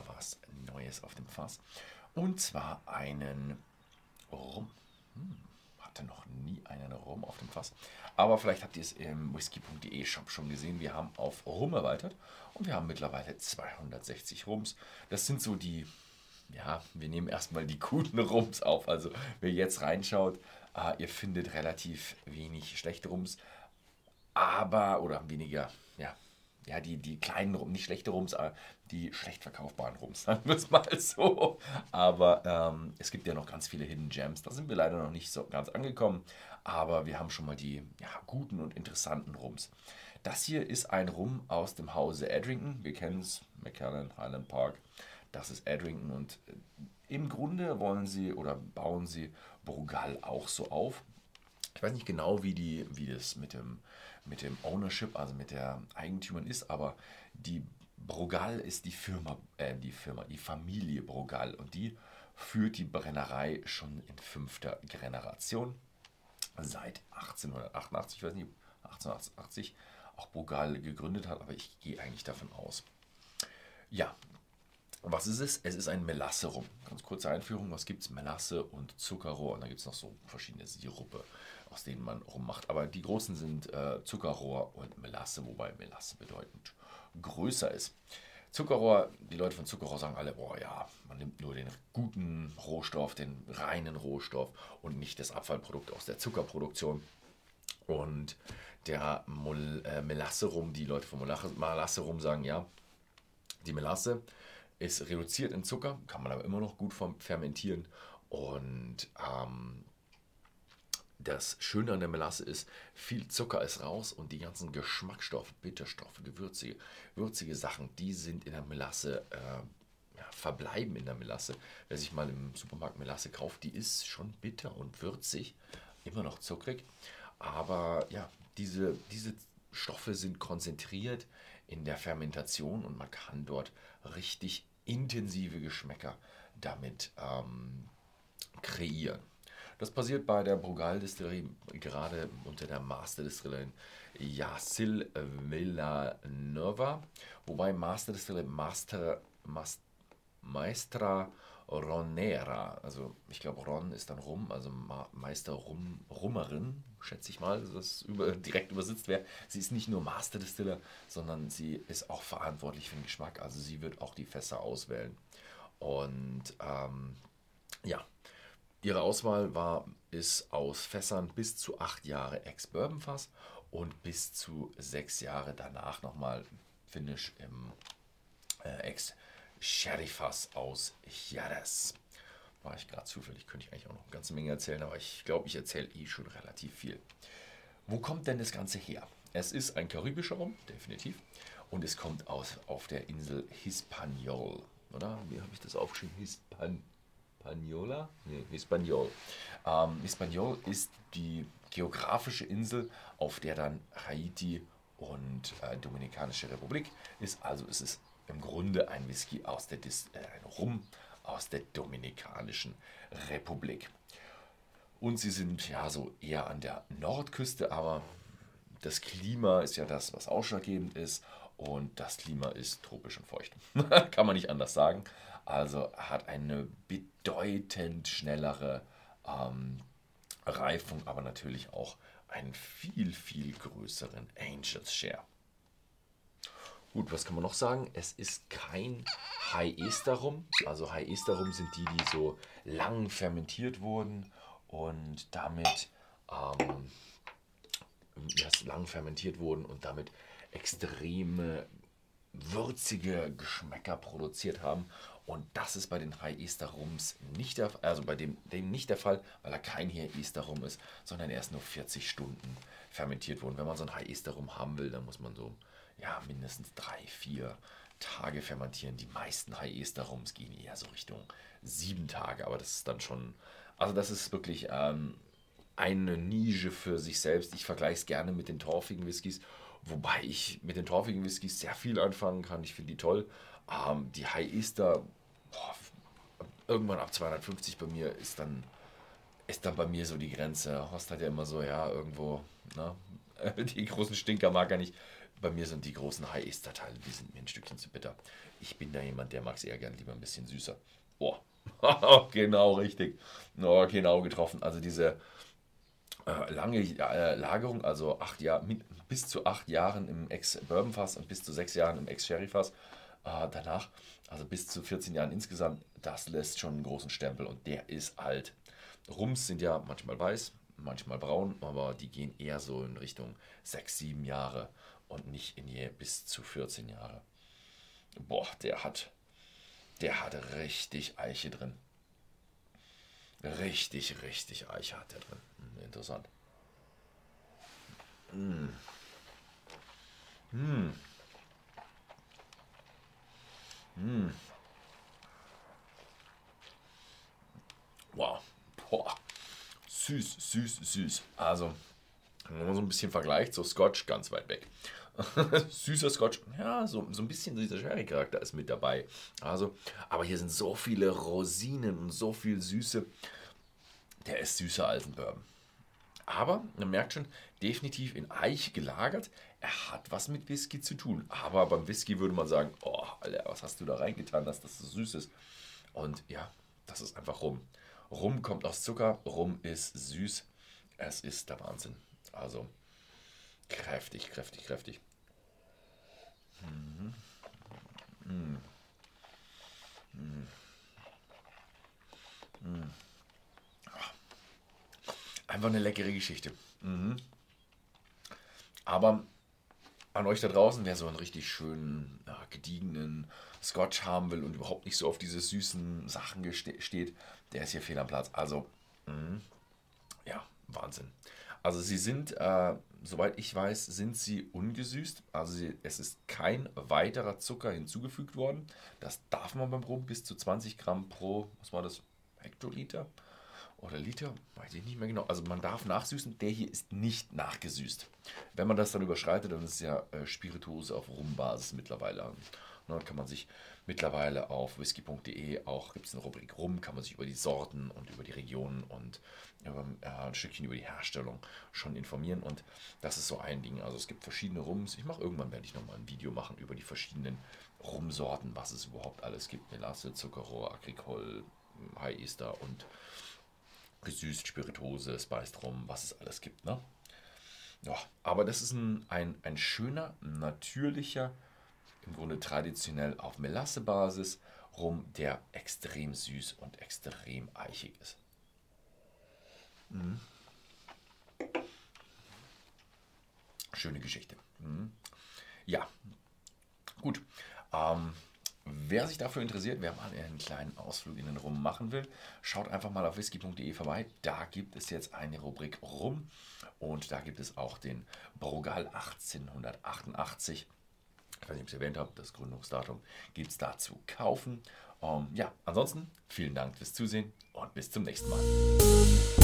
wieder was Neues auf dem Fass. Und zwar einen Rum. Hm, hatte noch nie einen Rum auf dem Fass. Aber vielleicht habt ihr es im whisky.de Shop schon gesehen. Wir haben auf Rum erweitert und wir haben mittlerweile 260 Rums. Das sind so die, ja, wir nehmen erstmal die guten Rums auf. Also wer jetzt reinschaut, äh, ihr findet relativ wenig schlechte Rums, aber, oder weniger, ja, ja, die, die kleinen Rums, nicht schlechte Rums, die schlecht verkaufbaren Rums, sagen wir es mal so. Aber ähm, es gibt ja noch ganz viele Hidden Gems, da sind wir leider noch nicht so ganz angekommen, aber wir haben schon mal die ja, guten und interessanten Rums. Das hier ist ein Rum aus dem Hause Edrington, wir kennen es, McAllen, Highland Park, das ist Edrington und äh, im Grunde wollen sie oder bauen sie Brugal auch so auf. Ich weiß nicht genau, wie, die, wie das mit dem mit dem Ownership, also mit der Eigentümern ist, aber die Brugal ist die Firma, äh, die Firma, die Familie Brugal und die führt die Brennerei schon in fünfter Generation seit 1888, ich weiß nicht, 1880 auch Brugal gegründet hat, aber ich gehe eigentlich davon aus. Ja, was ist es? Es ist ein Melasse-Rum. Ganz kurze Einführung, was gibt es? Melasse und Zuckerrohr und dann gibt es noch so verschiedene Sirupe aus denen man rummacht. Aber die großen sind äh, Zuckerrohr und Melasse, wobei Melasse bedeutend größer ist. Zuckerrohr, die Leute von Zuckerrohr sagen alle, boah ja, man nimmt nur den guten Rohstoff, den reinen Rohstoff und nicht das Abfallprodukt aus der Zuckerproduktion. Und der Mol, äh, Melasse rum, die Leute von Melasse rum sagen, ja, die Melasse ist reduziert in Zucker, kann man aber immer noch gut fermentieren und ähm, das Schöne an der Melasse ist, viel Zucker ist raus und die ganzen Geschmacksstoffe, Bitterstoffe, gewürzige, würzige Sachen, die sind in der Melasse, äh, ja, verbleiben in der Melasse. Wer sich mal im Supermarkt Melasse kauft, die ist schon bitter und würzig, immer noch zuckrig. Aber ja, diese, diese Stoffe sind konzentriert in der Fermentation und man kann dort richtig intensive Geschmäcker damit ähm, kreieren. Das passiert bei der Brugal-Distillerie gerade unter der Master-Distillerin Yasil Villanova, wobei Master-Distillerie Master, Master, Maestra Ronera, also ich glaube Ron ist dann Rum, also Meister Rum, Rummerin, schätze ich mal, dass das über, direkt übersetzt wäre. Sie ist nicht nur Master Distiller, sondern sie ist auch verantwortlich für den Geschmack, also sie wird auch die Fässer auswählen. Und ähm, ja, Ihre Auswahl war, ist aus Fässern bis zu acht Jahre Ex-Bourbon-Fass und bis zu sechs Jahre danach nochmal Finish im äh, Ex-Sherry-Fass aus Jerez. War ich gerade zufällig, könnte ich eigentlich auch noch eine ganze Menge erzählen, aber ich glaube, ich erzähle eh schon relativ viel. Wo kommt denn das Ganze her? Es ist ein karibischer Rum, definitiv. Und es kommt aus auf der Insel Hispaniol. Oder? Wie habe ich das aufgeschrieben? Hispan Hispaniola? Nee, Hispanol. Ähm, Hispanol ist die geografische Insel, auf der dann Haiti und äh, Dominikanische Republik ist. Also ist es im Grunde ein Whisky aus der Dis äh, ein Rum aus der Dominikanischen Republik. Und sie sind ja so eher an der Nordküste, aber das Klima ist ja das, was ausschlaggebend ist. Und das Klima ist tropisch und feucht. Kann man nicht anders sagen. Also hat eine bedeutend schnellere ähm, Reifung, aber natürlich auch einen viel, viel größeren Angels Share. Gut, was kann man noch sagen? Es ist kein High Ester Rum. Also High Ester Rum sind die, die so lang fermentiert wurden und damit ähm, lang fermentiert wurden und damit extreme würzige Geschmäcker produziert haben. Und das ist bei den High Easter Rums nicht der also bei dem, dem nicht der Fall, weil er kein High Easter Rum ist, sondern erst nur 40 Stunden fermentiert wurde. Wenn man so ein High Easter Rum haben will, dann muss man so ja, mindestens drei, vier Tage fermentieren. Die meisten High Easter Rums gehen eher so Richtung sieben Tage, aber das ist dann schon, also das ist wirklich ähm, eine Nische für sich selbst. Ich vergleiche es gerne mit den torfigen Whiskys Wobei ich mit den torfigen Whiskys sehr viel anfangen kann. Ich finde die toll. Ähm, die High Easter, boah, irgendwann ab 250 bei mir ist dann, ist dann bei mir so die Grenze. Horst hat ja immer so, ja, irgendwo, ne? die großen Stinker mag er nicht. bei mir sind die großen High-Ester-Teile, die sind mir ein Stückchen zu bitter. Ich bin da jemand, der mag es eher gern lieber ein bisschen süßer. Oh, genau richtig. Oh, genau getroffen. Also diese äh, lange äh, Lagerung, also acht Jahre, bis zu acht Jahren im Ex-Bourbon-Fass und bis zu sechs Jahren im Ex-Sherry-Fass. Äh, danach, also bis zu 14 Jahren insgesamt, das lässt schon einen großen Stempel und der ist alt. Rums sind ja manchmal weiß, manchmal braun, aber die gehen eher so in Richtung sechs, sieben Jahre und nicht in je bis zu 14 Jahre. Boah, der hat, der hat richtig Eiche drin. Richtig, richtig Eiche hat der drin. Hm, interessant. Mm. Mm. Mm. Wow. Boah. Süß, süß, süß. Also, wenn man so ein bisschen vergleicht, so Scotch ganz weit weg. Süßer Scotch, ja, so, so ein bisschen dieser Sherry-Charakter ist mit dabei. Also, aber hier sind so viele Rosinen und so viel Süße. Der ist süßer als ein Bourbon. Aber man merkt schon, definitiv in Eich gelagert. Er hat was mit Whisky zu tun. Aber beim Whisky würde man sagen, oh, Alter, was hast du da reingetan, dass das so süß ist? Und ja, das ist einfach Rum. Rum kommt aus Zucker, Rum ist süß. Es ist der Wahnsinn. Also kräftig, kräftig, kräftig. Mhm. Mhm. Mhm. Einfach eine leckere Geschichte. Mhm. Aber an euch da draußen, wer so einen richtig schönen, ja, gediegenen Scotch haben will und überhaupt nicht so auf diese süßen Sachen steht, der ist hier fehl am Platz. Also, mh, ja, Wahnsinn. Also sie sind, äh, soweit ich weiß, sind sie ungesüßt. Also sie, es ist kein weiterer Zucker hinzugefügt worden. Das darf man beim Rum bis zu 20 Gramm pro, was war das, Hektoliter? Oder Liter, weiß ich nicht mehr genau. Also man darf nachsüßen, der hier ist nicht nachgesüßt. Wenn man das dann überschreitet, dann ist es ja äh, Spirituose auf Rumbasis mittlerweile. Ne, kann man sich mittlerweile auf whisky.de auch, gibt es eine Rubrik Rum, kann man sich über die Sorten und über die Regionen und über, äh, ein Stückchen über die Herstellung schon informieren. Und das ist so ein Ding. Also es gibt verschiedene Rums. Ich mache irgendwann, werde ich nochmal ein Video machen über die verschiedenen Rumsorten, was es überhaupt alles gibt. Melasse, Zuckerrohr, Agricole, High Easter und gesüßt, Spirituose, Spiced Rum, was es alles gibt. Ne? Ja, aber das ist ein, ein, ein schöner, natürlicher, im Grunde traditionell auf Melassebasis Rum, der extrem süß und extrem eichig ist. Mhm. Schöne Geschichte. Mhm. Ja, gut. Ähm, Wer sich dafür interessiert, wer mal einen kleinen Ausflug in den Rum machen will, schaut einfach mal auf whisky.de vorbei. Da gibt es jetzt eine Rubrik Rum und da gibt es auch den Brugal 1888. Ich weiß nicht, ob ich es erwähnt habe, das Gründungsdatum gibt es da zu kaufen. Um, ähm, ja, ansonsten vielen Dank fürs Zusehen und bis zum nächsten Mal.